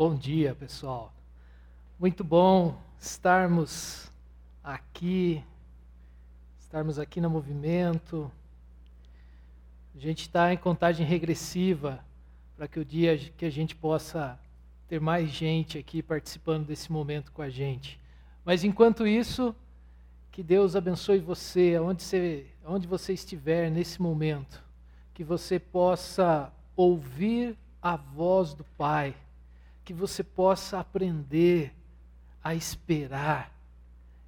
Bom dia, pessoal. Muito bom estarmos aqui, estarmos aqui no movimento. A gente está em contagem regressiva para que o dia que a gente possa ter mais gente aqui participando desse momento com a gente. Mas enquanto isso, que Deus abençoe você, onde você, onde você estiver nesse momento, que você possa ouvir a voz do Pai, que você possa aprender a esperar,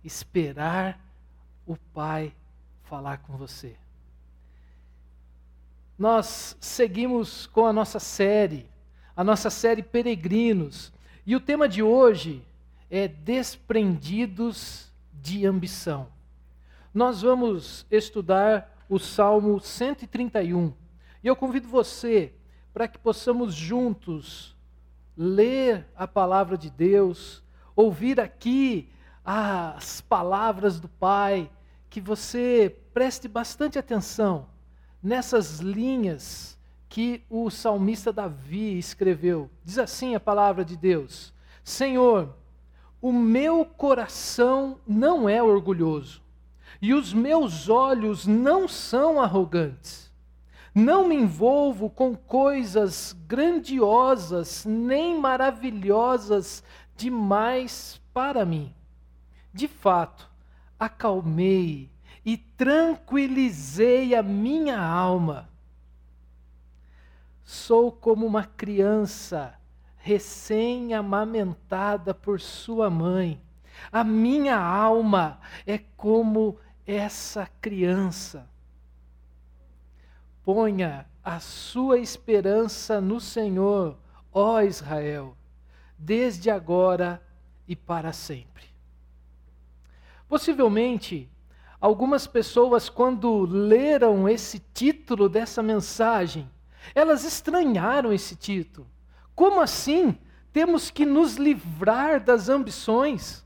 esperar o Pai falar com você. Nós seguimos com a nossa série, a nossa série Peregrinos, e o tema de hoje é Desprendidos de Ambição. Nós vamos estudar o Salmo 131, e eu convido você para que possamos juntos ler a palavra de Deus, ouvir aqui as palavras do Pai, que você preste bastante atenção nessas linhas que o salmista Davi escreveu. Diz assim a palavra de Deus: Senhor, o meu coração não é orgulhoso, e os meus olhos não são arrogantes. Não me envolvo com coisas grandiosas nem maravilhosas demais para mim. De fato, acalmei e tranquilizei a minha alma. Sou como uma criança recém-amamentada por sua mãe. A minha alma é como essa criança. Ponha a sua esperança no Senhor, ó Israel, desde agora e para sempre. Possivelmente, algumas pessoas, quando leram esse título dessa mensagem, elas estranharam esse título. Como assim? Temos que nos livrar das ambições.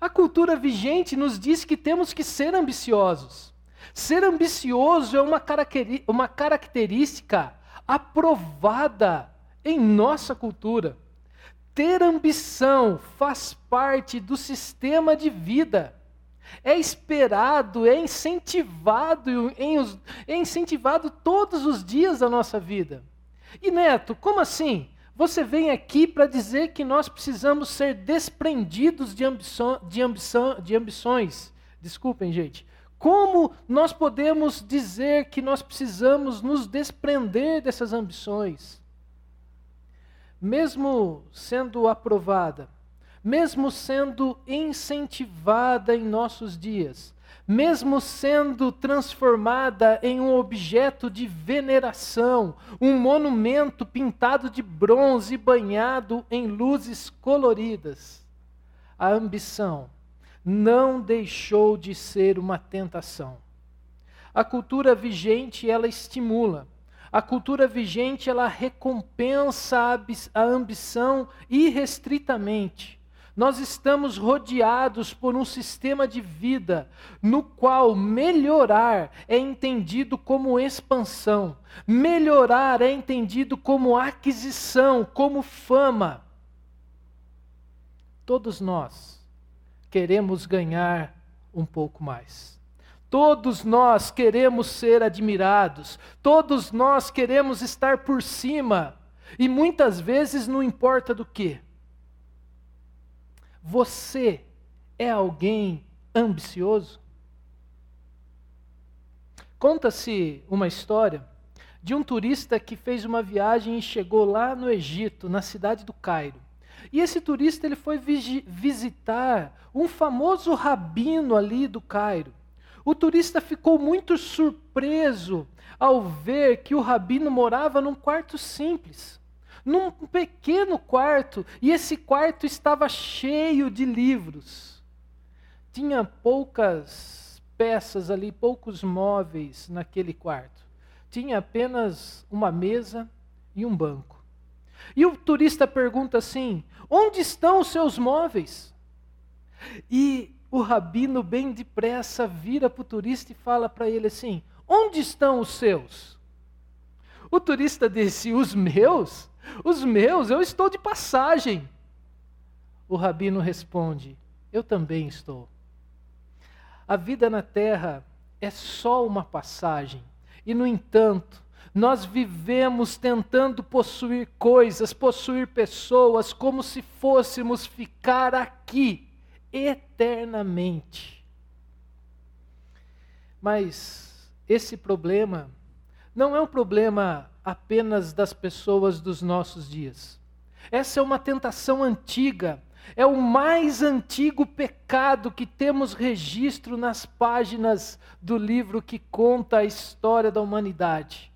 A cultura vigente nos diz que temos que ser ambiciosos. Ser ambicioso é uma, característica aprovada em nossa cultura. Ter ambição faz parte do sistema de vida. É esperado, é incentivado, é incentivado todos os dias da nossa vida. E Neto, como assim? Você vem aqui para dizer que nós precisamos ser desprendidos de, ambição, de, ambição, de ambições. Desculpem, gente. Como nós podemos dizer que nós precisamos nos desprender dessas ambições? Mesmo sendo aprovada, mesmo sendo incentivada em nossos dias, mesmo sendo transformada em um objeto de veneração, um monumento pintado de bronze e banhado em luzes coloridas, a ambição não deixou de ser uma tentação. A cultura vigente, ela estimula. A cultura vigente, ela recompensa a ambição irrestritamente. Nós estamos rodeados por um sistema de vida no qual melhorar é entendido como expansão, melhorar é entendido como aquisição, como fama. Todos nós queremos ganhar um pouco mais. Todos nós queremos ser admirados, todos nós queremos estar por cima, e muitas vezes não importa do que. Você é alguém ambicioso? Conta-se uma história de um turista que fez uma viagem e chegou lá no Egito, na cidade do Cairo. E esse turista ele foi visitar um famoso rabino ali do Cairo. O turista ficou muito surpreso ao ver que o rabino morava num quarto simples, num pequeno quarto, e esse quarto estava cheio de livros. Tinha poucas peças ali, poucos móveis naquele quarto. Tinha apenas uma mesa e um banco. E o turista pergunta assim: onde estão os seus móveis? E o rabino, bem depressa, vira para o turista e fala para ele assim: onde estão os seus? O turista disse: os meus? Os meus, eu estou de passagem. O rabino responde: Eu também estou. A vida na terra é só uma passagem. E, no entanto, nós vivemos tentando possuir coisas, possuir pessoas, como se fôssemos ficar aqui eternamente. Mas esse problema não é um problema apenas das pessoas dos nossos dias. Essa é uma tentação antiga, é o mais antigo pecado que temos registro nas páginas do livro que conta a história da humanidade.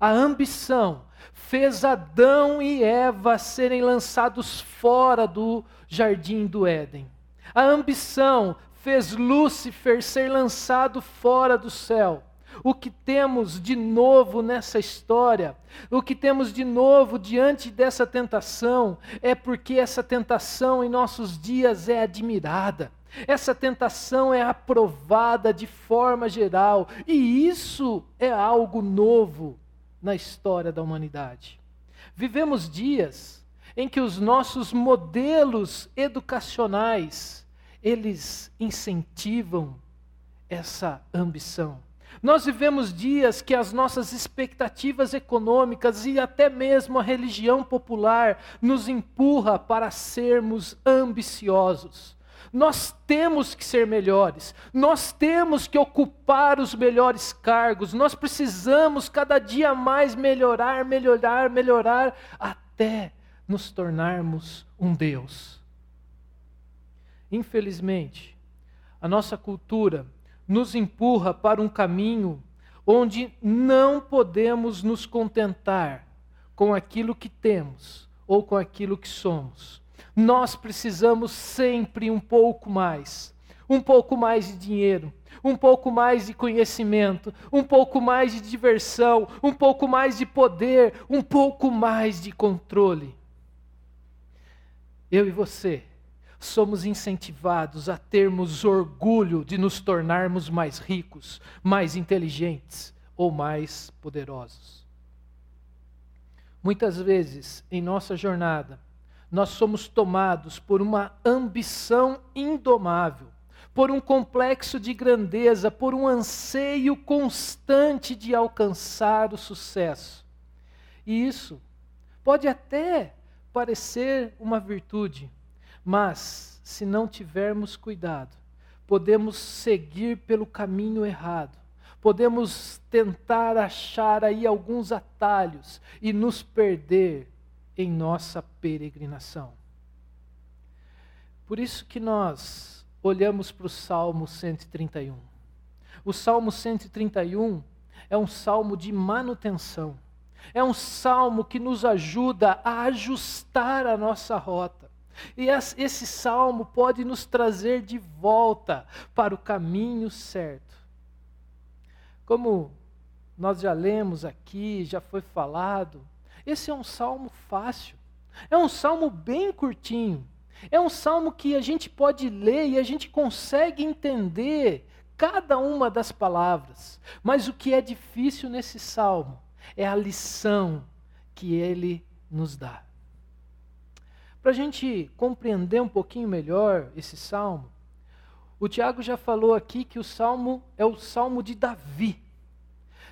A ambição fez Adão e Eva serem lançados fora do jardim do Éden. A ambição fez Lúcifer ser lançado fora do céu. O que temos de novo nessa história, o que temos de novo diante dessa tentação, é porque essa tentação em nossos dias é admirada. Essa tentação é aprovada de forma geral, e isso é algo novo na história da humanidade. Vivemos dias em que os nossos modelos educacionais eles incentivam essa ambição. Nós vivemos dias que as nossas expectativas econômicas e até mesmo a religião popular nos empurra para sermos ambiciosos. Nós temos que ser melhores, nós temos que ocupar os melhores cargos, nós precisamos cada dia mais melhorar, melhorar, melhorar, até nos tornarmos um Deus. Infelizmente, a nossa cultura nos empurra para um caminho onde não podemos nos contentar com aquilo que temos ou com aquilo que somos. Nós precisamos sempre um pouco mais. Um pouco mais de dinheiro, um pouco mais de conhecimento, um pouco mais de diversão, um pouco mais de poder, um pouco mais de controle. Eu e você somos incentivados a termos orgulho de nos tornarmos mais ricos, mais inteligentes ou mais poderosos. Muitas vezes, em nossa jornada, nós somos tomados por uma ambição indomável, por um complexo de grandeza, por um anseio constante de alcançar o sucesso. E isso pode até parecer uma virtude, mas, se não tivermos cuidado, podemos seguir pelo caminho errado. Podemos tentar achar aí alguns atalhos e nos perder em nossa peregrinação. Por isso que nós olhamos para o Salmo 131. O Salmo 131 é um salmo de manutenção. É um salmo que nos ajuda a ajustar a nossa rota. E esse salmo pode nos trazer de volta para o caminho certo. Como nós já lemos aqui, já foi falado, esse é um salmo fácil. É um salmo bem curtinho. É um salmo que a gente pode ler e a gente consegue entender cada uma das palavras. Mas o que é difícil nesse salmo é a lição que ele nos dá. Para a gente compreender um pouquinho melhor esse salmo, o Tiago já falou aqui que o salmo é o salmo de Davi.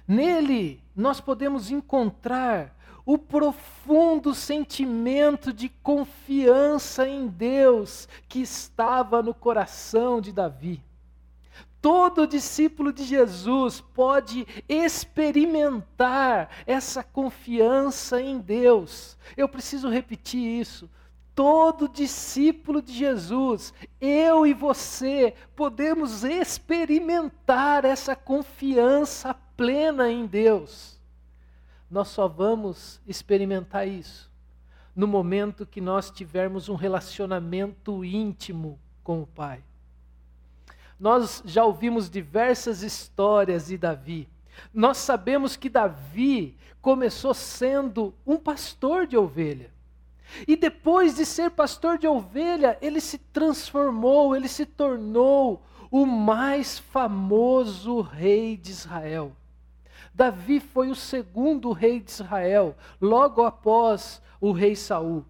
Nele nós podemos encontrar o profundo sentimento de confiança em Deus que estava no coração de Davi. Todo discípulo de Jesus pode experimentar essa confiança em Deus. Eu preciso repetir isso todo discípulo de Jesus, eu e você, podemos experimentar essa confiança plena em Deus. Nós só vamos experimentar isso no momento que nós tivermos um relacionamento íntimo com o Pai. Nós já ouvimos diversas histórias de Davi. Nós sabemos que Davi começou sendo um pastor de ovelha. E depois de ser pastor de ovelha, ele se transformou, ele se tornou o mais famoso rei de Israel. Davi foi o segundo rei de Israel, logo após o rei Saul.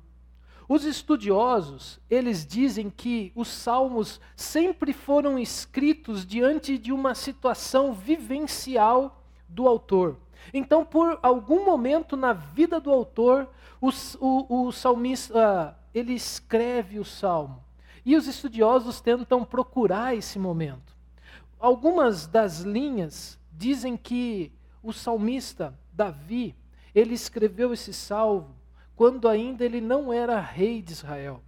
Os estudiosos, eles dizem que os salmos sempre foram escritos diante de uma situação vivencial do autor. Então, por algum momento na vida do autor, o, o, o salmista ele escreve o salmo. E os estudiosos tentam procurar esse momento. Algumas das linhas dizem que o salmista Davi, ele escreveu esse salmo quando ainda ele não era rei de Israel.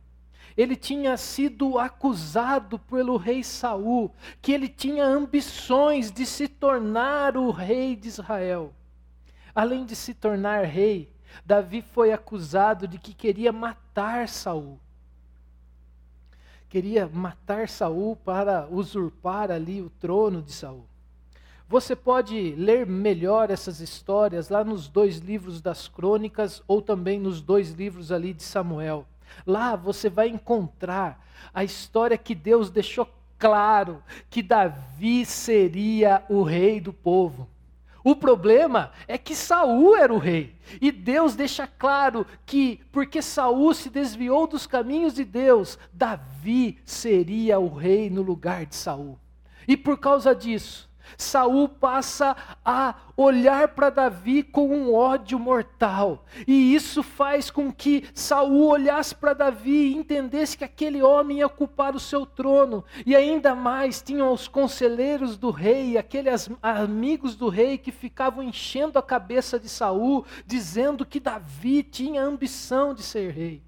Ele tinha sido acusado pelo rei Saul, que ele tinha ambições de se tornar o rei de Israel. Além de se tornar rei, Davi foi acusado de que queria matar Saul. Queria matar Saul para usurpar ali o trono de Saul. Você pode ler melhor essas histórias lá nos dois livros das crônicas ou também nos dois livros ali de Samuel. Lá você vai encontrar a história que Deus deixou claro que Davi seria o rei do povo. O problema é que Saul era o rei. E Deus deixa claro que porque Saul se desviou dos caminhos de Deus, Davi seria o rei no lugar de Saul. E por causa disso, Saul passa a olhar para Davi com um ódio mortal. E isso faz com que Saul olhasse para Davi e entendesse que aquele homem ia ocupar o seu trono. E ainda mais tinham os conselheiros do rei, aqueles amigos do rei que ficavam enchendo a cabeça de Saul, dizendo que Davi tinha ambição de ser rei.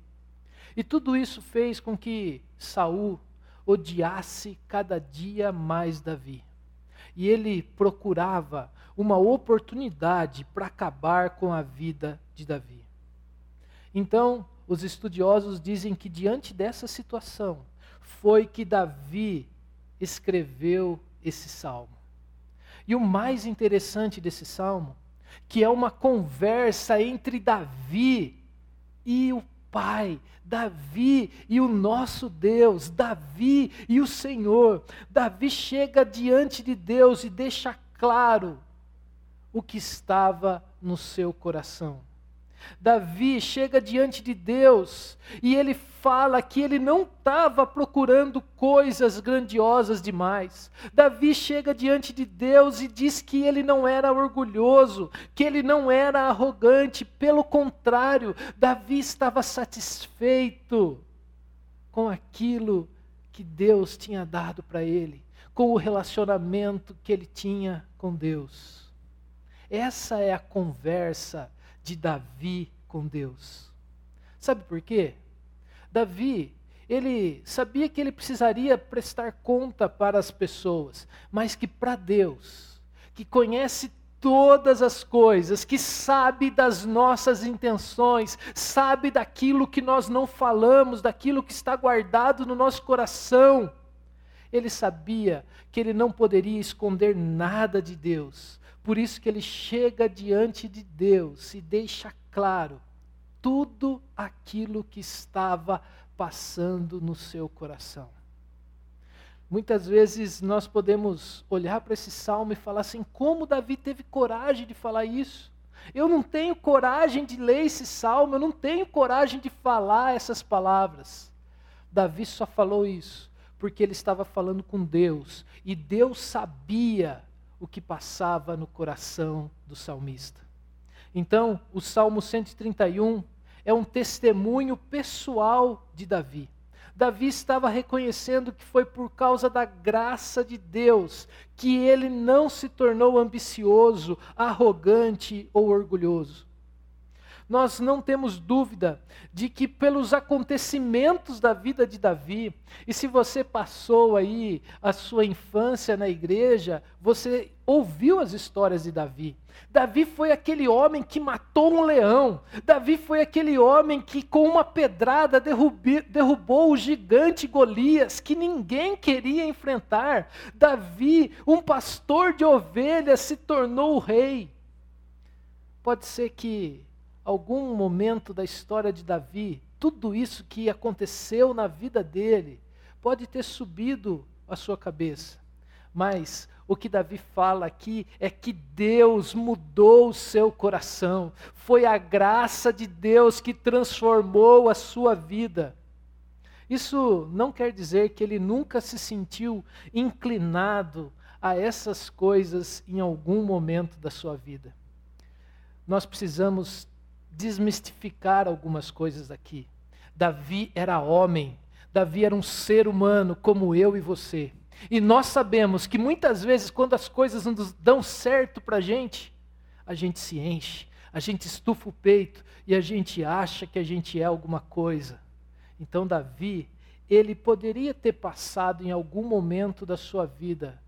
E tudo isso fez com que Saul odiasse cada dia mais Davi e ele procurava uma oportunidade para acabar com a vida de Davi. Então, os estudiosos dizem que diante dessa situação foi que Davi escreveu esse salmo. E o mais interessante desse salmo, que é uma conversa entre Davi e o Pai, Davi e o nosso Deus, Davi e o Senhor. Davi chega diante de Deus e deixa claro o que estava no seu coração. Davi chega diante de Deus e ele fala que ele não estava procurando coisas grandiosas demais. Davi chega diante de Deus e diz que ele não era orgulhoso, que ele não era arrogante, pelo contrário, Davi estava satisfeito com aquilo que Deus tinha dado para ele, com o relacionamento que ele tinha com Deus. Essa é a conversa de Davi com Deus. Sabe por quê? Davi, ele sabia que ele precisaria prestar conta para as pessoas, mas que para Deus, que conhece todas as coisas, que sabe das nossas intenções, sabe daquilo que nós não falamos, daquilo que está guardado no nosso coração. Ele sabia que ele não poderia esconder nada de Deus, por isso que ele chega diante de Deus e deixa claro tudo aquilo que estava passando no seu coração. Muitas vezes nós podemos olhar para esse salmo e falar assim: como Davi teve coragem de falar isso? Eu não tenho coragem de ler esse salmo, eu não tenho coragem de falar essas palavras. Davi só falou isso porque ele estava falando com Deus e Deus sabia o que passava no coração do salmista. Então, o Salmo 131 é um testemunho pessoal de Davi. Davi estava reconhecendo que foi por causa da graça de Deus que ele não se tornou ambicioso, arrogante ou orgulhoso nós não temos dúvida de que pelos acontecimentos da vida de Davi, e se você passou aí a sua infância na igreja, você ouviu as histórias de Davi. Davi foi aquele homem que matou um leão. Davi foi aquele homem que, com uma pedrada, derrubou o gigante Golias, que ninguém queria enfrentar. Davi, um pastor de ovelhas, se tornou o rei. Pode ser que algum momento da história de Davi, tudo isso que aconteceu na vida dele, pode ter subido à sua cabeça. Mas O que Davi fala aqui é que Deus mudou o seu coração. Foi a graça de Deus que transformou a sua vida. Isso não quer dizer que ele nunca se sentiu inclinado a essas coisas em algum momento da sua vida. Nós precisamos desmistificar algumas coisas aqui. Davi era homem, Davi era um ser humano como eu e você. E nós sabemos que muitas vezes, quando as coisas não dão certo para a gente, a gente se enche, a gente estufa o peito e a gente acha que a gente é alguma coisa. Então, Davi, ele poderia ter passado em algum momento da sua vida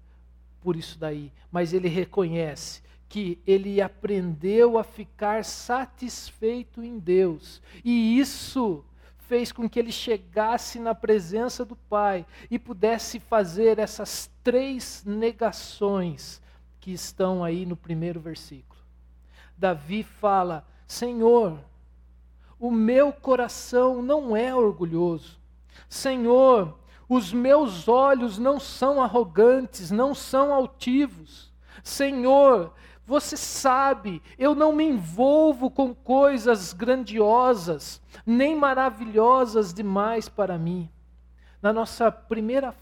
por isso daí, mas ele reconhece que ele aprendeu a ficar satisfeito em Deus. E isso fez com que ele chegasse na presença do Pai e pudesse fazer essas três negações que estão aí no primeiro versículo. Davi fala: Senhor, o meu coração não é orgulhoso. Senhor, os meus olhos não são arrogantes, não são altivos. Senhor, você sabe, eu não me envolvo com coisas grandiosas, nem maravilhosas demais para mim. Na nossa primeira,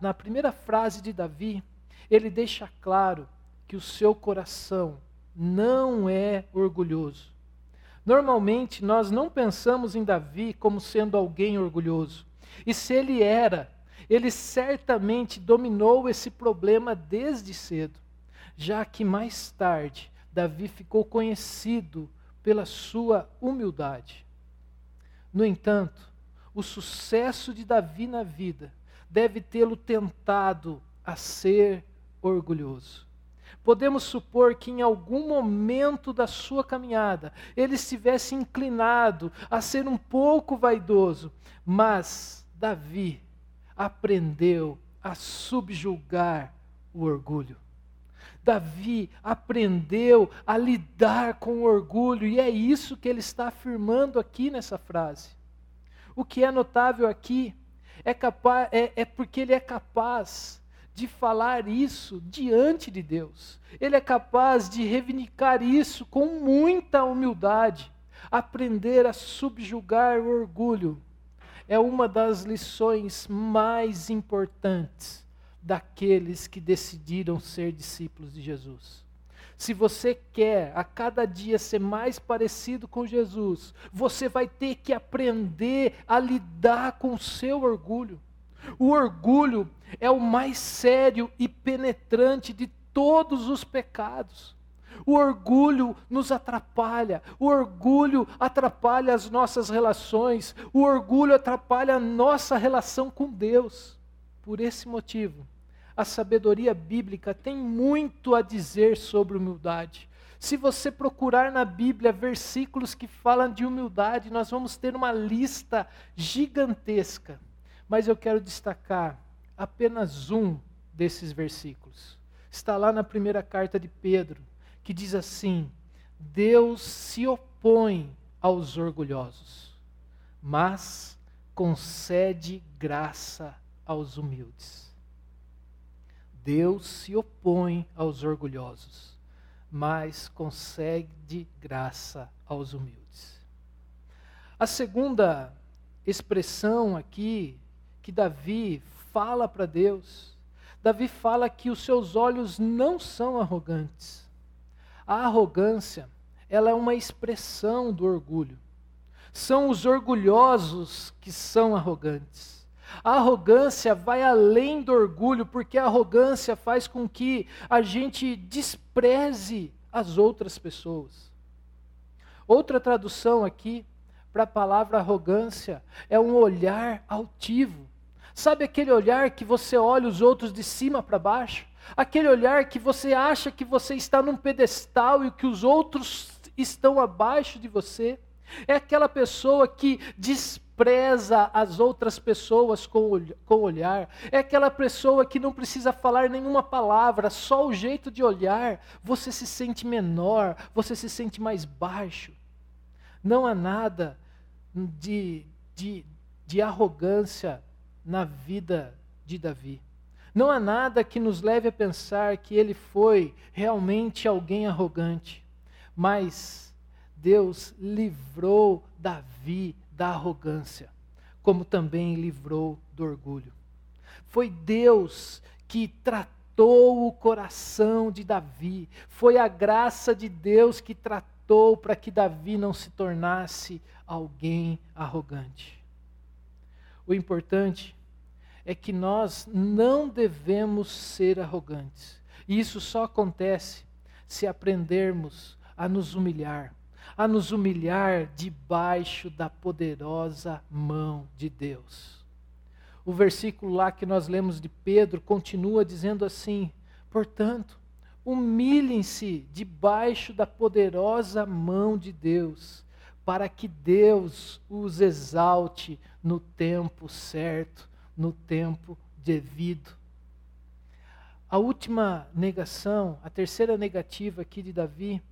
na primeira frase de Davi, ele deixa claro que o seu coração não é orgulhoso. Normalmente nós não pensamos em Davi como sendo alguém orgulhoso. E se ele era, ele certamente dominou esse problema desde cedo já que mais tarde Davi ficou conhecido pela sua humildade. No entanto, o sucesso de Davi na vida deve tê-lo tentado a ser orgulhoso. Podemos supor que em algum momento da sua caminhada ele estivesse inclinado a ser um pouco vaidoso, mas Davi aprendeu a subjugar o orgulho. Davi aprendeu a lidar com orgulho, e é isso que ele está afirmando aqui nessa frase. O que é notável aqui é, capaz, é, é porque ele é capaz de falar isso diante de Deus. Ele é capaz de reivindicar isso com muita humildade. Aprender a subjugar o orgulho é uma das lições mais importantes daqueles que decidiram ser discípulos de Jesus. Se você quer a cada dia ser mais parecido com Jesus, você vai ter que aprender a lidar com o seu orgulho. O orgulho é o mais sério e penetrante de todos os pecados. O orgulho nos atrapalha, o orgulho atrapalha as nossas relações, o orgulho atrapalha a nossa relação com Deus. Por esse motivo, a sabedoria bíblica tem muito a dizer sobre humildade. Se você procurar na Bíblia versículos que falam de humildade, nós vamos ter uma lista gigantesca. Mas eu quero destacar apenas um desses versículos. Está lá na primeira carta de Pedro, que diz assim: Deus se opõe aos orgulhosos, mas concede graça aos humildes. Deus se opõe aos orgulhosos, mas concede graça aos humildes. A segunda expressão aqui que Davi fala para Deus, Davi fala que os seus olhos não são arrogantes. A arrogância, ela é uma expressão do orgulho. São os orgulhosos que são arrogantes. A arrogância vai além do orgulho, porque a arrogância faz com que a gente despreze as outras pessoas. Outra tradução aqui para a palavra arrogância é um olhar altivo. Sabe aquele olhar que você olha os outros de cima para baixo? Aquele olhar que você acha que você está num pedestal e que os outros estão abaixo de você? É aquela pessoa que despreza despreza as outras pessoas com o olhar, é aquela pessoa que não precisa falar nenhuma palavra, só o jeito de olhar, você se sente menor, você se sente mais baixo. Não há nada de, de, de arrogância na vida de Davi. Não há nada que nos leve a pensar que ele foi realmente alguém arrogante. Mas Deus livrou Davi da arrogância, como também livrou do orgulho. Foi Deus que tratou o coração de Davi, foi a graça de Deus que tratou para que Davi não se tornasse alguém arrogante. O importante é que nós não devemos ser arrogantes. E isso só acontece se aprendermos a nos humilhar, a nos humilhar debaixo da poderosa mão de Deus. O versículo lá que nós lemos de Pedro continua dizendo assim: portanto, humilhem-se debaixo da poderosa mão de Deus, para que Deus os exalte no tempo certo no tempo devido. A última negação, a terceira negativa aqui de Davi,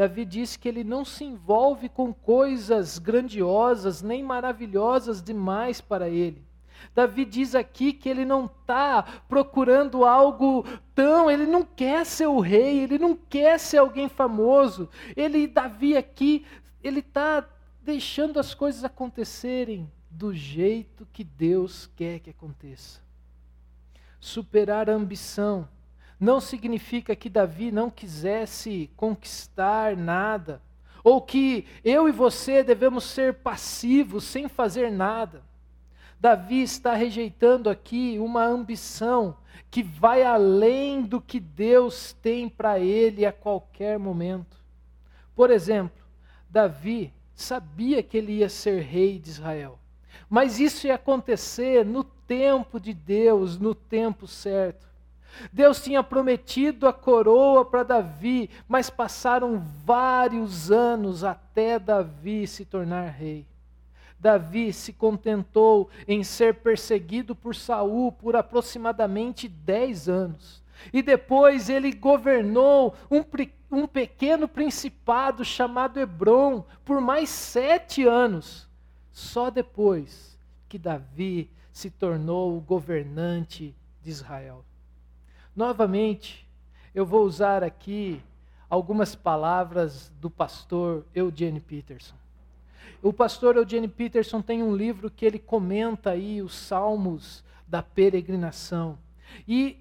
Davi diz que ele não se envolve com coisas grandiosas nem maravilhosas demais para ele. Davi diz aqui que ele não está procurando algo tão, ele não quer ser o rei, ele não quer ser alguém famoso. Ele, Davi aqui, ele está deixando as coisas acontecerem do jeito que Deus quer que aconteça. Superar a ambição não significa que Davi não quisesse conquistar nada, ou que eu e você devemos ser passivos sem fazer nada. Davi está rejeitando aqui uma ambição que vai além do que Deus tem para ele a qualquer momento. Por exemplo, Davi sabia que ele ia ser rei de Israel. Mas isso ia acontecer no tempo de Deus, no tempo certo. Deus tinha prometido a coroa para Davi, mas passaram vários anos até Davi se tornar rei. Davi se contentou em ser perseguido por Saul por aproximadamente dez anos. E depois ele governou um, um pequeno principado chamado Hebron por mais sete anos. Só depois que Davi se tornou o governante de Israel. Novamente, eu vou usar aqui algumas palavras do pastor Eugene Peterson. O pastor Eugene Peterson tem um livro que ele comenta aí os salmos da peregrinação. E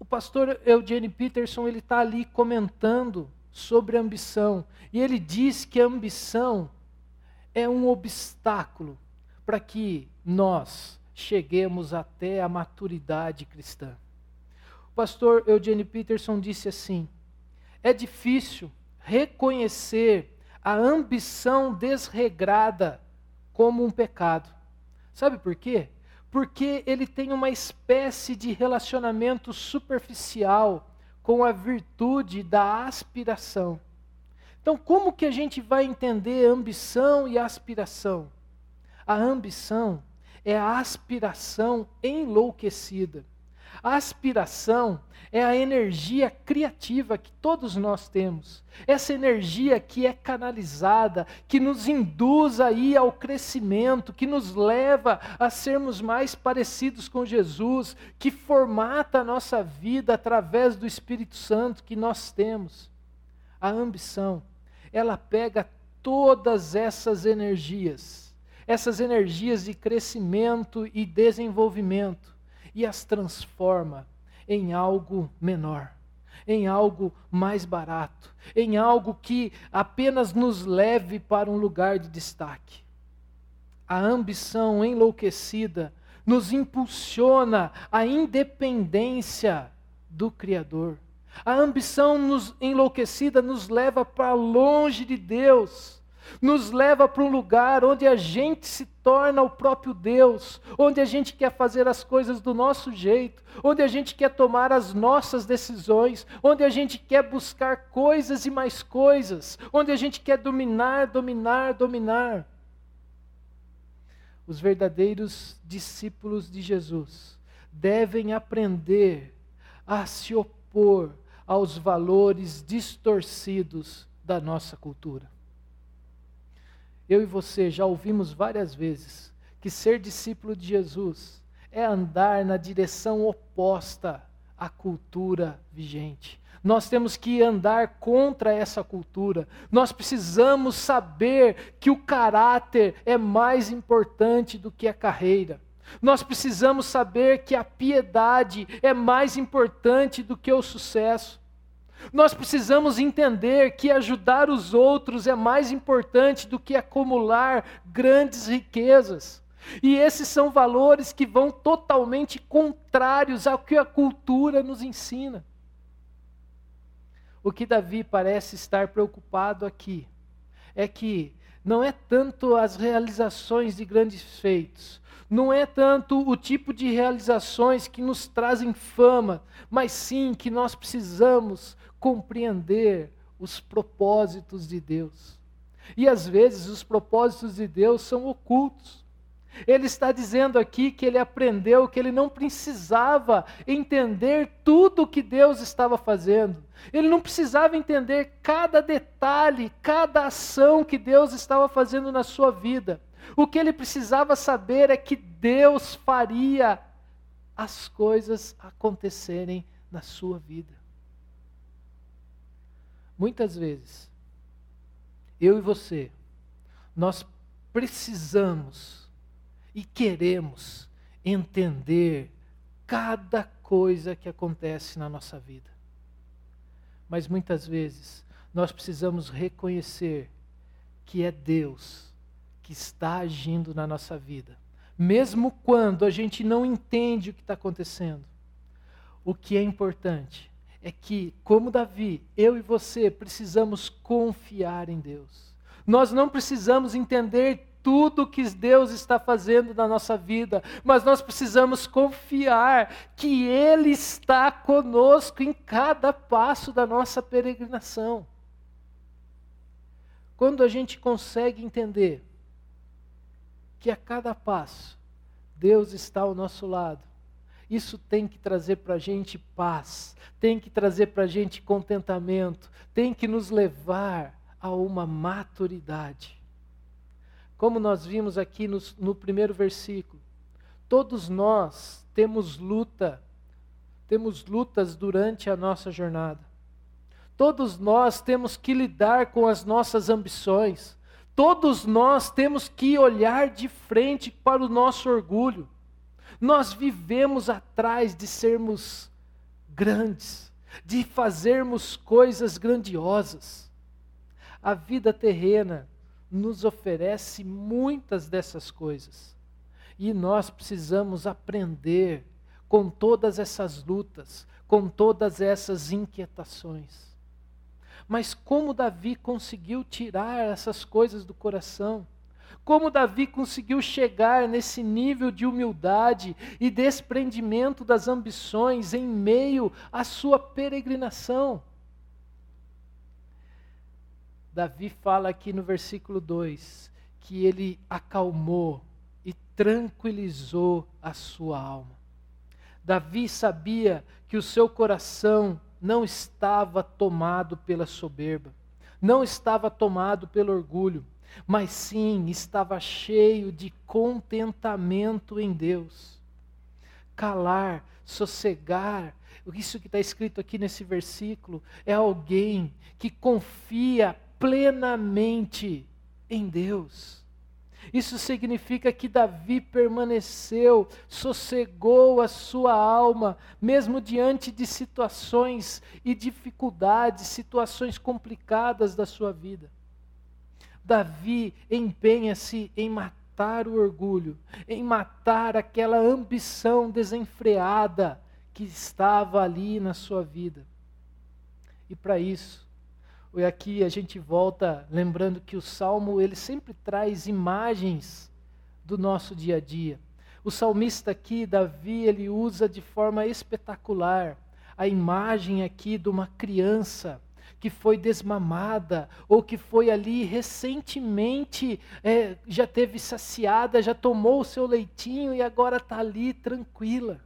o pastor Eugene Peterson ele está ali comentando sobre ambição. E ele diz que a ambição é um obstáculo para que nós cheguemos até a maturidade cristã. Pastor Eugene Peterson disse assim: é difícil reconhecer a ambição desregrada como um pecado. Sabe por quê? Porque ele tem uma espécie de relacionamento superficial com a virtude da aspiração. Então, como que a gente vai entender ambição e aspiração? A ambição é a aspiração enlouquecida. A aspiração é a energia criativa que todos nós temos. Essa energia que é canalizada, que nos induz aí ao crescimento, que nos leva a sermos mais parecidos com Jesus, que formata a nossa vida através do Espírito Santo que nós temos. A ambição ela pega todas essas energias, essas energias de crescimento e desenvolvimento, e as transforma em algo menor, em algo mais barato, em algo que apenas nos leve para um lugar de destaque. A ambição enlouquecida nos impulsiona à independência do Criador. A ambição nos enlouquecida nos leva para longe de Deus, nos leva para um lugar onde a gente se torna o próprio Deus, onde a gente quer fazer as coisas do nosso jeito, onde a gente quer tomar as nossas decisões, onde a gente quer buscar coisas e mais coisas, onde a gente quer dominar, dominar, dominar. Os verdadeiros discípulos de Jesus devem aprender a se opor aos valores distorcidos da nossa cultura. Eu e você já ouvimos várias vezes que ser discípulo de Jesus é andar na direção oposta à cultura vigente. Nós temos que andar contra essa cultura. Nós precisamos saber que o caráter é mais importante do que a carreira. Nós precisamos saber que a piedade é mais importante do que o sucesso. Nós precisamos entender que ajudar os outros é mais importante do que acumular grandes riquezas. E esses são valores que vão totalmente contrários ao que a cultura nos ensina. O que Davi parece estar preocupado aqui é que não é tanto as realizações de grandes feitos, não é tanto o tipo de realizações que nos trazem fama, mas sim que nós precisamos compreender os propósitos de Deus. E às vezes os propósitos de Deus são ocultos. Ele está dizendo aqui que ele aprendeu que ele não precisava entender tudo o que Deus estava fazendo. Ele não precisava entender cada detalhe, cada ação que Deus estava fazendo na sua vida. O que ele precisava saber é que Deus faria as coisas acontecerem na sua vida. Muitas vezes, eu e você, nós precisamos e queremos entender cada coisa que acontece na nossa vida. Mas muitas vezes nós precisamos reconhecer que é Deus que está agindo na nossa vida, mesmo quando a gente não entende o que está acontecendo. O que é importante é que, como Davi, eu e você precisamos confiar em Deus. Nós não precisamos entender tudo que Deus está fazendo na nossa vida, mas nós precisamos confiar que Ele está conosco em cada passo da nossa peregrinação. Quando a gente consegue entender que a cada passo Deus está ao nosso lado. Isso tem que trazer para a gente paz, tem que trazer para a gente contentamento, tem que nos levar a uma maturidade. Como nós vimos aqui no, no primeiro versículo, todos nós temos luta, temos lutas durante a nossa jornada. Todos nós temos que lidar com as nossas ambições, Todos nós temos que olhar de frente para o nosso orgulho. Nós vivemos atrás de sermos grandes, de fazermos coisas grandiosas. A vida terrena nos oferece muitas dessas coisas. E nós precisamos aprender com todas essas lutas, com todas essas inquietações. Mas como Davi conseguiu tirar essas coisas do coração? Como Davi conseguiu chegar nesse nível de humildade e desprendimento das ambições em meio à sua peregrinação? Davi fala aqui no versículo 2 que ele acalmou e tranquilizou a sua alma. Davi sabia que o seu coração não estava tomado pela soberba, não estava tomado pelo orgulho, mas sim estava cheio de contentamento em Deus. Calar, sossegar, isso que está escrito aqui nesse versículo, é alguém que confia plenamente em Deus. Isso significa que Davi permaneceu, sossegou a sua alma, mesmo diante de situações e dificuldades, situações complicadas da sua vida. Davi empenha-se em matar o orgulho, em matar aquela ambição desenfreada que estava ali na sua vida. E para isso, e aqui a gente volta lembrando que o salmo ele sempre traz imagens do nosso dia a dia. O salmista aqui, Davi, ele usa de forma espetacular a imagem aqui de uma criança que foi desmamada ou que foi ali recentemente é, já teve saciada, já tomou o seu leitinho e agora está ali tranquila.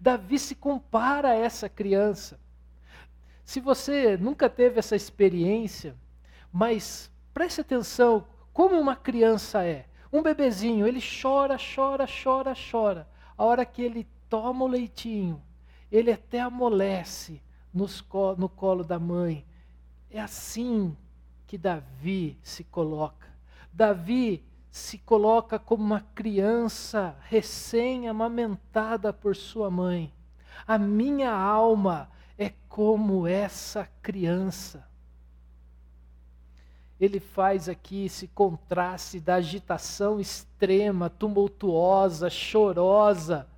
Davi se compara a essa criança. Se você nunca teve essa experiência, mas preste atenção como uma criança é. Um bebezinho, ele chora, chora, chora, chora. A hora que ele toma o leitinho, ele até amolece no colo da mãe. É assim que Davi se coloca. Davi se coloca como uma criança recém-amamentada por sua mãe. A minha alma é como essa criança. Ele faz aqui esse contraste da agitação extrema, tumultuosa, chorosa,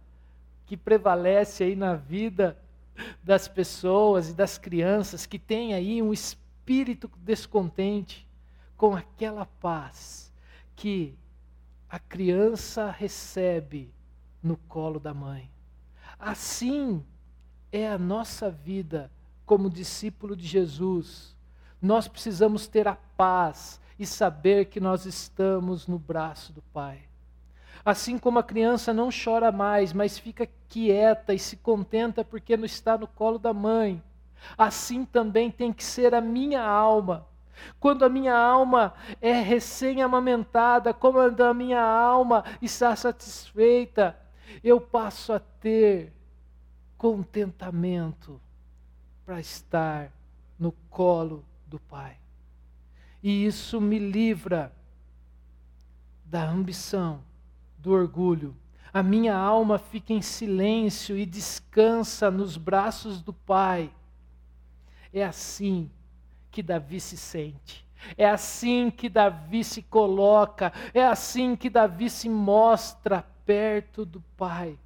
que prevalece aí na vida das pessoas e das crianças que têm aí um espírito descontente com aquela paz que a criança recebe no colo da mãe. Assim é a nossa vida como discípulo de Jesus. Nós precisamos ter a paz e saber que nós estamos no braço do Pai. Assim como a criança não chora mais, mas fica quieta e se contenta porque não está no colo da mãe, assim também tem que ser a minha alma. Quando a minha alma é recém-amamentada, quando a minha alma está satisfeita, eu passo a ter contentamento para estar no colo do Pai. E isso me livra da ambição do orgulho. A minha alma fica em silêncio e descansa nos braços do Pai. É assim que Davi se sente. É assim que Davi se coloca. É assim que Davi se mostra perto do Pai.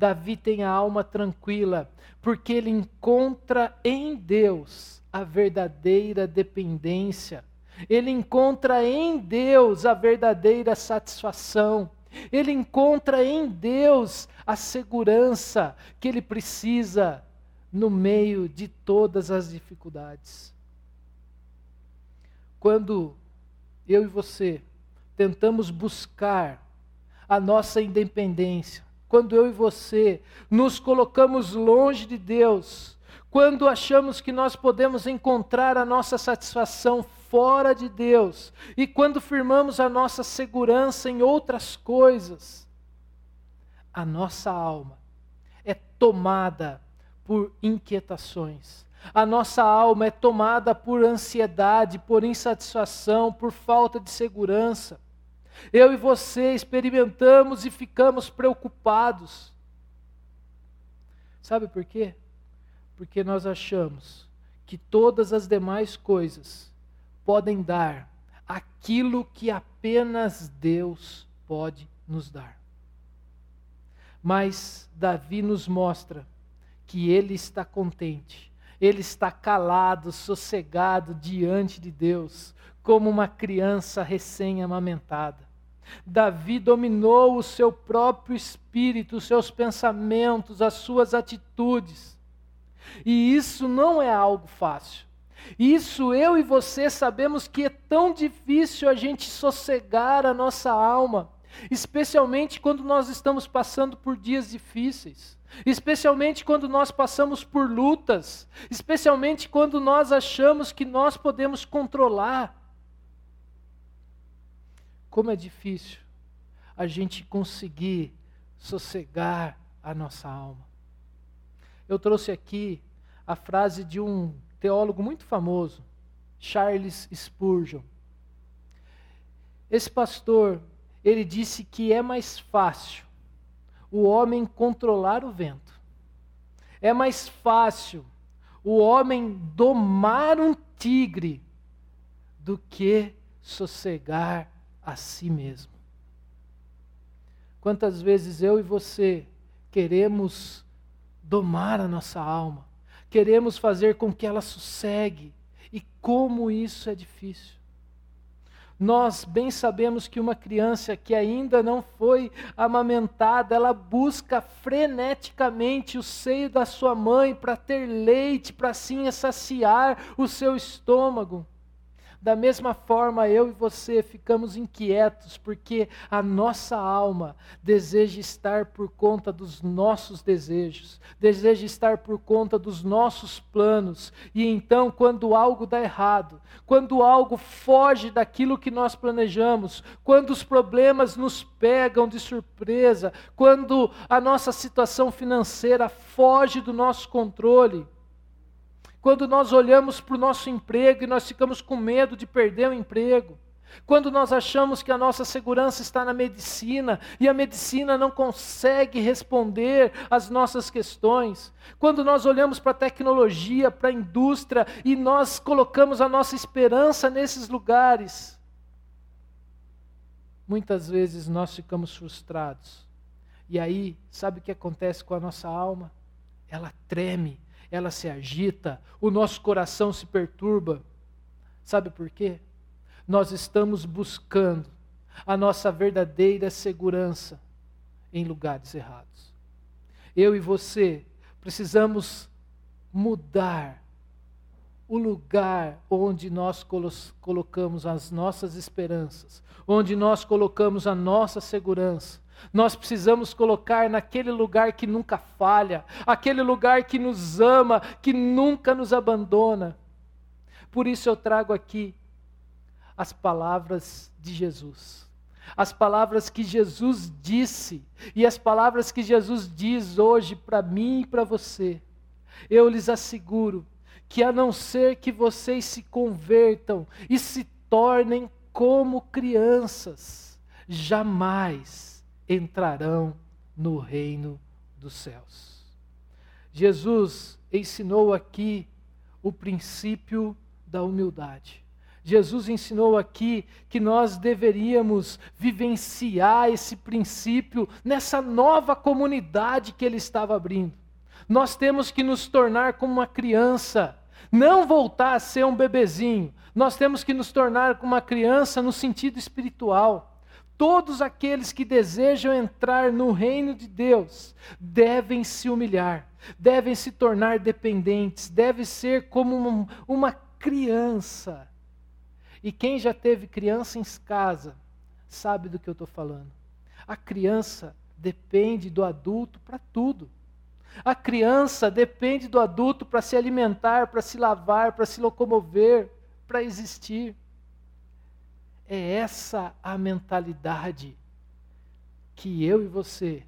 Davi tem a alma tranquila, porque ele encontra em Deus a verdadeira dependência. Ele encontra em Deus a verdadeira satisfação. Ele encontra em Deus a segurança que ele precisa no meio de todas as dificuldades. Quando eu e você tentamos buscar a nossa independência, quando eu e você nos colocamos longe de Deus, quando achamos que nós podemos encontrar a nossa satisfação fora de Deus e quando firmamos a nossa segurança em outras coisas, a nossa alma é tomada por inquietações. A nossa alma é tomada por ansiedade, por insatisfação, por falta de segurança. Eu e você experimentamos e ficamos preocupados. Sabe por quê? Porque nós achamos que todas as demais coisas podem dar aquilo que apenas Deus pode nos dar. Mas Davi nos mostra que ele está contente, ele está calado, sossegado diante de Deus, como uma criança recém-amamentada. Davi dominou o seu próprio espírito, os seus pensamentos, as suas atitudes. E isso não é algo fácil. Isso eu e você sabemos que é tão difícil a gente sossegar a nossa alma, especialmente quando nós estamos passando por dias difíceis, especialmente quando nós passamos por lutas, especialmente quando nós achamos que nós podemos controlar. Como é difícil a gente conseguir sossegar a nossa alma. Eu trouxe aqui a frase de um teólogo muito famoso, Charles Spurgeon. Esse pastor, ele disse que é mais fácil o homem controlar o vento. É mais fácil o homem domar um tigre do que sossegar a si mesmo. Quantas vezes eu e você queremos domar a nossa alma, queremos fazer com que ela sossegue. E como isso é difícil. Nós bem sabemos que uma criança que ainda não foi amamentada, ela busca freneticamente o seio da sua mãe para ter leite, para assim saciar o seu estômago. Da mesma forma, eu e você ficamos inquietos porque a nossa alma deseja estar por conta dos nossos desejos, deseja estar por conta dos nossos planos. E então, quando algo dá errado, quando algo foge daquilo que nós planejamos, quando os problemas nos pegam de surpresa, quando a nossa situação financeira foge do nosso controle, quando nós olhamos para o nosso emprego e nós ficamos com medo de perder o emprego. Quando nós achamos que a nossa segurança está na medicina e a medicina não consegue responder às nossas questões. Quando nós olhamos para a tecnologia, para a indústria e nós colocamos a nossa esperança nesses lugares. Muitas vezes nós ficamos frustrados. E aí, sabe o que acontece com a nossa alma? Ela treme ela se agita, o nosso coração se perturba. Sabe por quê? Nós estamos buscando a nossa verdadeira segurança em lugares errados. Eu e você precisamos mudar o lugar onde nós colocamos as nossas esperanças, onde nós colocamos a nossa segurança, nós precisamos colocar naquele lugar que nunca falha, aquele lugar que nos ama, que nunca nos abandona. Por isso eu trago aqui as palavras de Jesus. As palavras que Jesus disse e as palavras que Jesus diz hoje para mim e para você. Eu lhes asseguro que a não ser que vocês se convertam e se tornem como crianças, jamais entrarão no reino dos céus. Jesus ensinou aqui o princípio da humildade. Jesus ensinou aqui que nós deveríamos vivenciar esse princípio nessa nova comunidade que ele estava abrindo. Nós temos que nos tornar como uma criança, não voltar a ser um bebezinho. Nós temos que nos tornar como uma criança no sentido espiritual. Todos aqueles que desejam entrar no reino de Deus devem se humilhar, devem se tornar dependentes, devem ser como uma, criança. E quem já teve criança em casa sabe do que eu estou falando. A criança depende do adulto para tudo. A criança depende do adulto para se alimentar, para se lavar, para se locomover, para existir. É essa a mentalidade que eu e você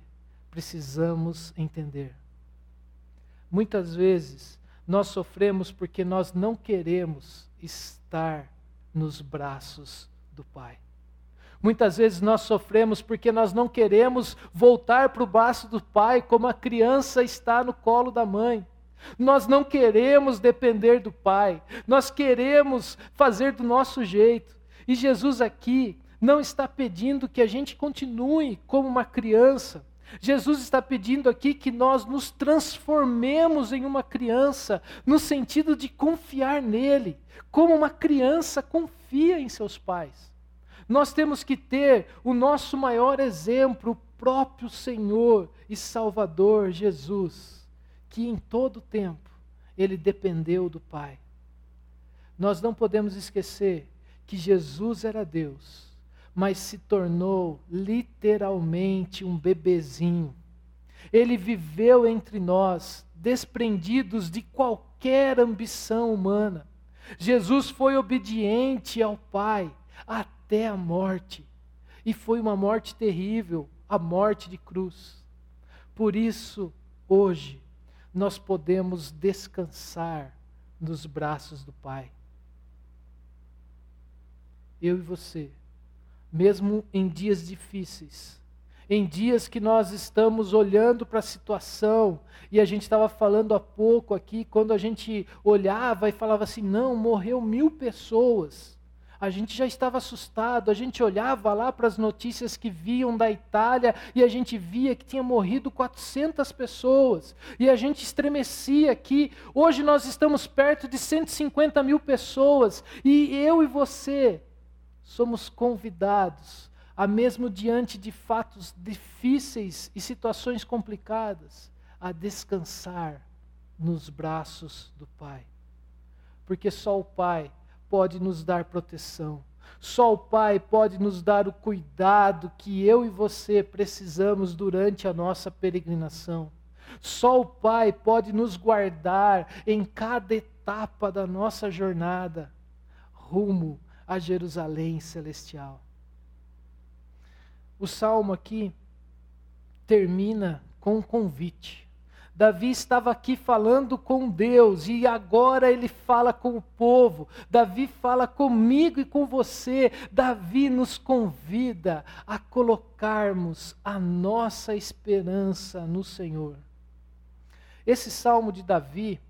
precisamos entender. Muitas vezes nós sofremos porque nós não queremos estar nos braços do Pai. Muitas vezes nós sofremos porque nós não queremos voltar para o braço do Pai como a criança está no colo da mãe. Nós não queremos depender do Pai, nós queremos fazer do nosso jeito. E Jesus aqui não está pedindo que a gente continue como uma criança. Jesus está pedindo aqui que nós nos transformemos em uma criança, no sentido de confiar nele, como uma criança confia em seus pais. Nós temos que ter o nosso maior exemplo, o próprio Senhor e Salvador Jesus, que em todo tempo ele dependeu do Pai. Nós não podemos esquecer que Jesus era Deus, mas se tornou literalmente um bebezinho. Ele viveu entre nós, desprendidos de qualquer ambição humana. Jesus foi obediente ao Pai até a morte. E foi uma morte terrível, a morte de cruz. Por isso, hoje, nós podemos descansar nos braços do Pai eu e você, mesmo em dias difíceis, em dias que nós estamos olhando para a situação, e a gente estava falando há pouco aqui, quando a gente olhava e falava assim: não, morreu mil pessoas. A gente já estava assustado, a gente olhava lá para as notícias que viam da Itália e a gente via que tinha morrido 400 pessoas. E a gente estremecia que hoje nós estamos perto de 150 mil pessoas. E eu e você, somos convidados a, mesmo diante de fatos difíceis e situações complicadas, a descansar nos braços do Pai. Porque só o Pai pode nos dar proteção. Só o Pai pode nos dar o cuidado que eu e você precisamos durante a nossa peregrinação. Só o Pai pode nos guardar em cada etapa da nossa jornada rumo a Jerusalém celestial. O salmo aqui termina com um convite. Davi estava aqui falando com Deus e agora ele fala com o povo. Davi fala comigo e com você. Davi nos convida a colocarmos a nossa esperança no Senhor. Esse salmo de Davi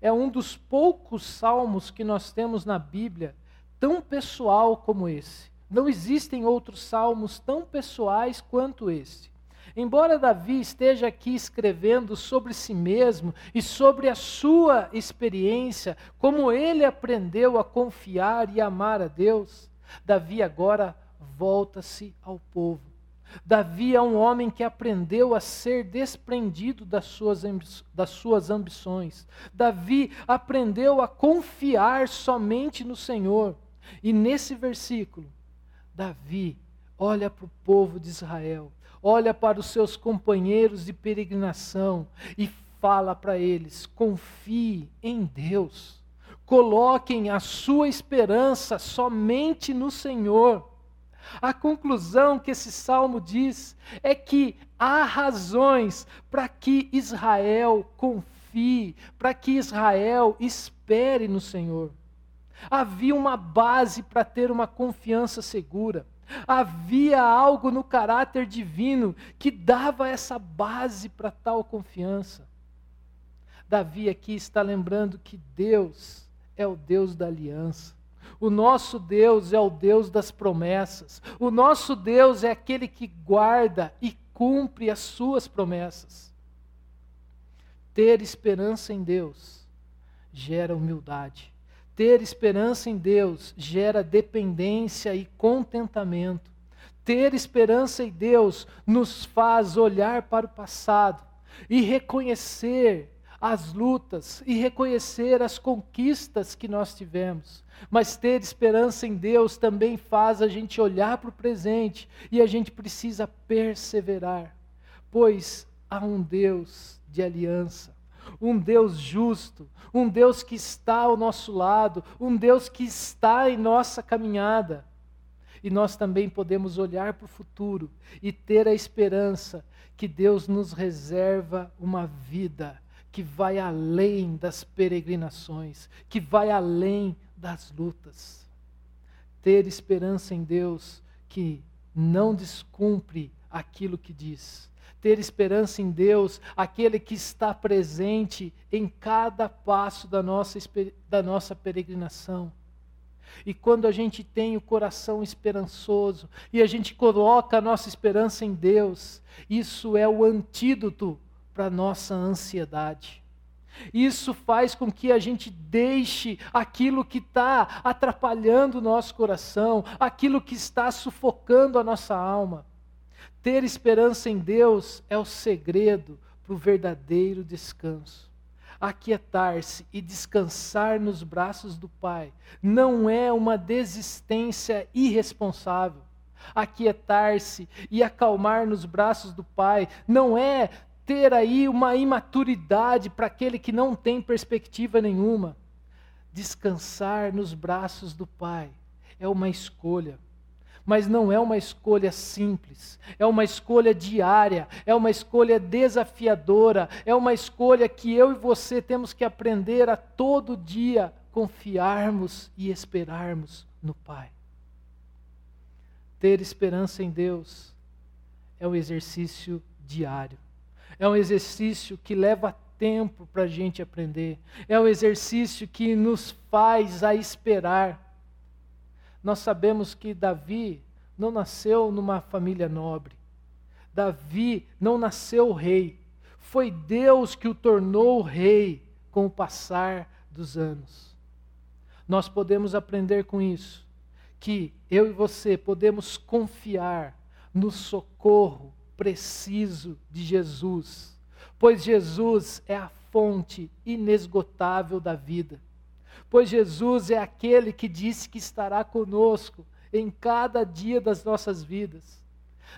é um dos poucos salmos que nós temos na Bíblia tão pessoal como esse. Não existem outros salmos tão pessoais quanto esse. Embora Davi esteja aqui escrevendo sobre si mesmo e sobre a sua experiência, como ele aprendeu a confiar e amar a Deus, Davi agora volta-se ao povo. Davi é um homem que aprendeu a ser desprendido das suas, das suas ambições. Davi aprendeu a confiar somente no Senhor. E nesse versículo, Davi olha para o povo de Israel olha para os seus companheiros de peregrinação e fala para eles: confie em Deus, coloquem a sua esperança somente no Senhor. A conclusão que esse salmo diz é que há razões para que Israel confie, para que Israel espere no Senhor. Havia uma base para ter uma confiança segura. Havia algo no caráter divino que dava essa base para tal confiança. Davi aqui está lembrando que Deus é o Deus da aliança. O nosso Deus é o Deus das promessas. O nosso Deus é aquele que guarda e cumpre as suas promessas. Ter esperança em Deus gera humildade. Ter esperança em Deus gera dependência e contentamento. Ter esperança em Deus nos faz olhar para o passado e reconhecer as lutas e reconhecer as conquistas que nós tivemos. Mas ter esperança em Deus também faz a gente olhar para o presente e a gente precisa perseverar, pois há um Deus de aliança um Deus justo, um Deus que está ao nosso lado, um Deus que está em nossa caminhada. E nós também podemos olhar para o futuro e ter a esperança que Deus nos reserva uma vida que vai além das peregrinações, que vai além das lutas. Ter esperança em Deus que não descumpre aquilo que diz, ter esperança em Deus, aquele que está presente em cada passo da nossa, da nossa peregrinação. E quando a gente tem o coração esperançoso e a gente coloca a nossa esperança em Deus, isso é o antídoto para a nossa ansiedade. Isso faz com que a gente deixe aquilo que está atrapalhando o nosso coração, aquilo que está sufocando a nossa alma. Ter esperança em Deus é o segredo para o verdadeiro descanso. Aquietar-se e descansar nos braços do Pai não é uma desistência irresponsável. Aquietar-se e acalmar nos braços do Pai não é ter aí uma imaturidade para aquele que não tem perspectiva nenhuma. Descansar nos braços do Pai é uma escolha mas não é uma escolha simples, é uma escolha diária, é uma escolha desafiadora, é uma escolha que eu e você temos que aprender a todo dia confiarmos e esperarmos no Pai. Ter esperança em Deus é um exercício diário, é um exercício que leva tempo para a gente aprender, é um exercício que nos faz a esperar nós sabemos que Davi não nasceu numa família nobre. Davi não nasceu rei. Foi Deus que o tornou rei com o passar dos anos. Nós podemos aprender com isso que eu e você podemos confiar no socorro preciso de Jesus, pois Jesus é a fonte inesgotável da vida. Pois Jesus é aquele que disse que estará conosco em cada dia das nossas vidas.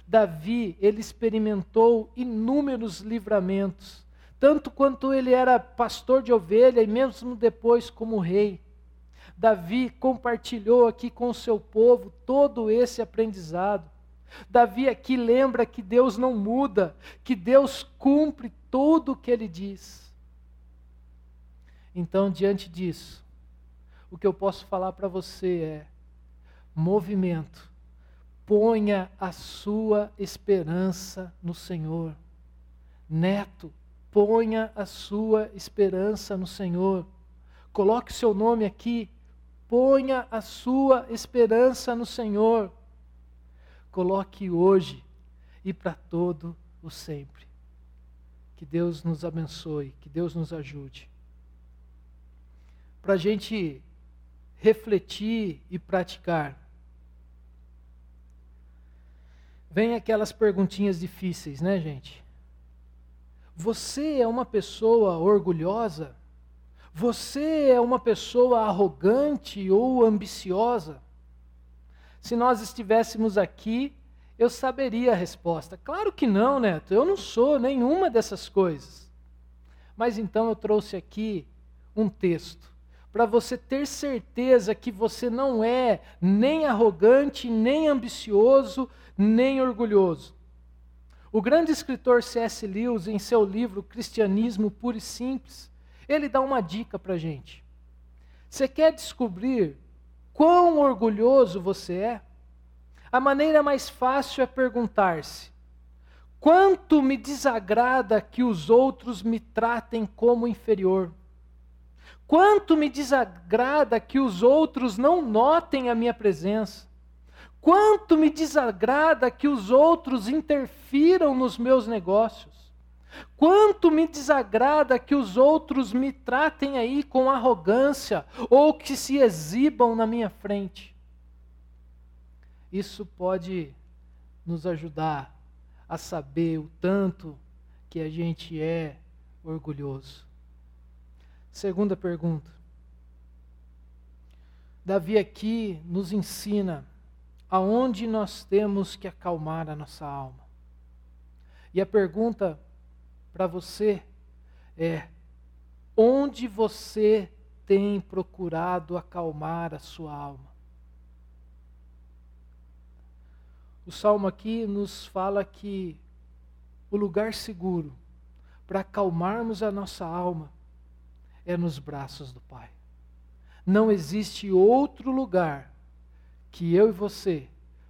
Davi, ele experimentou inúmeros livramentos, tanto quanto ele era pastor de ovelha e mesmo depois como rei. Davi compartilhou aqui com o seu povo todo esse aprendizado. Davi aqui lembra que Deus não muda, que Deus cumpre tudo o que ele diz. Então, diante disso, o que eu posso falar para você é: movimento, ponha a sua esperança no Senhor. Neto, ponha a sua esperança no Senhor. Coloque seu nome aqui, ponha a sua esperança no Senhor. Coloque hoje e para todo o sempre. Que Deus nos abençoe, que Deus nos ajude. Para a gente refletir e praticar. Vem aquelas perguntinhas difíceis, né, gente? Você é uma pessoa orgulhosa? Você é uma pessoa arrogante ou ambiciosa? Se nós estivéssemos aqui, eu saberia a resposta. Claro que não, Neto, eu não sou nenhuma dessas coisas. Mas então eu trouxe aqui um texto para você ter certeza que você não é nem arrogante, nem ambicioso, nem orgulhoso. O grande escritor C.S. Lewis, em seu livro Cristianismo Puro e Simples, ele dá uma dica para a gente. Você quer descobrir quão orgulhoso você é? A maneira mais fácil é perguntar-se: quanto me desagrada que os outros me tratem como inferior? Quanto me desagrada que os outros não notem a minha presença. Quanto me desagrada que os outros interfiram nos meus negócios. Quanto me desagrada que os outros me tratem aí com arrogância ou que se exibam na minha frente. Isso pode nos ajudar a saber o tanto que a gente é orgulhoso. Segunda pergunta. Davi aqui nos ensina aonde nós temos que acalmar a nossa alma. E a pergunta para você é: onde você tem procurado acalmar a sua alma? O salmo aqui nos fala que o lugar seguro para acalmarmos a nossa alma é nos braços do Pai. Não existe outro lugar que eu e você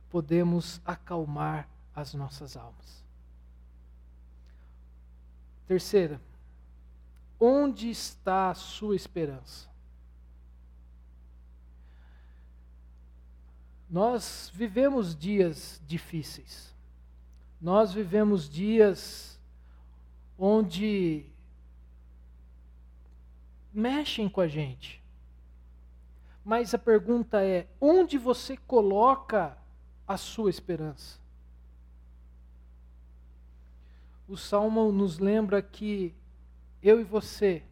podemos acalmar as nossas almas. Terceira, onde está a sua esperança? Nós vivemos dias difíceis. Nós vivemos dias onde mexem com a gente. Mas a pergunta é: onde você coloca a sua esperança? O salmo nos lembra que eu e você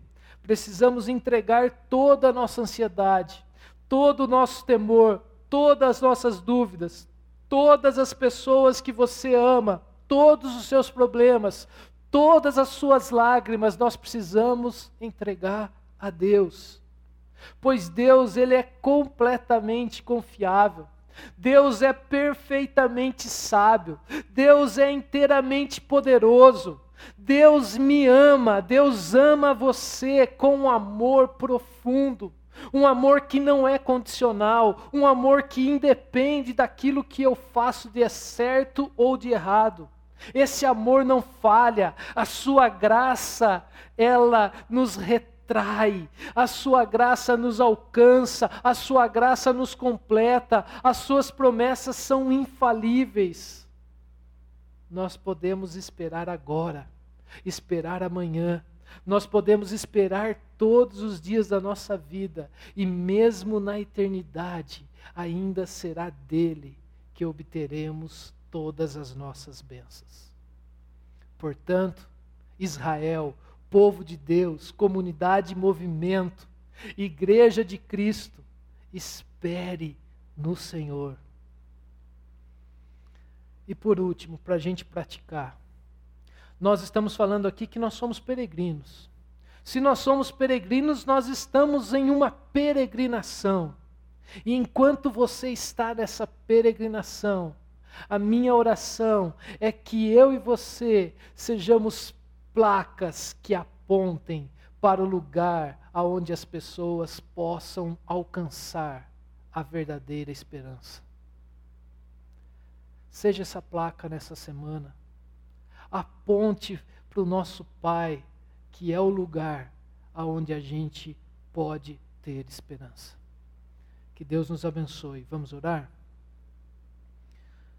precisamos entregar toda a nossa ansiedade, todo o nosso temor, todas as nossas dúvidas, todas as pessoas que você ama, todos os seus problemas, todas as suas lágrimas, nós precisamos entregar a Deus. Pois Deus, ele é completamente confiável. Deus é perfeitamente sábio. Deus é inteiramente poderoso. Deus me ama, Deus ama você com um amor profundo, um amor que não é condicional, um amor que independe daquilo que eu faço de certo ou de errado. Esse amor não falha, a sua graça, ela nos retorna atrai, a sua graça nos alcança, a sua graça nos completa, as suas promessas são infalíveis. Nós podemos esperar agora, esperar amanhã, nós podemos esperar todos os dias da nossa vida e mesmo na eternidade, ainda será dele que obteremos todas as nossas bênçãos. Portanto, Israel, povo de Deus, comunidade movimento, Igreja de Cristo, espere no Senhor. E por último, para a gente praticar, nós estamos falando aqui que nós somos peregrinos. Se nós somos peregrinos, nós estamos em uma peregrinação. E enquanto você está nessa peregrinação, a minha oração é que eu e você sejamos placas que apontem para o lugar aonde as pessoas possam alcançar a verdadeira esperança. Seja essa placa nessa semana. Aponte para o nosso Pai, que é o lugar aonde a gente pode ter esperança. Que Deus nos abençoe. Vamos orar?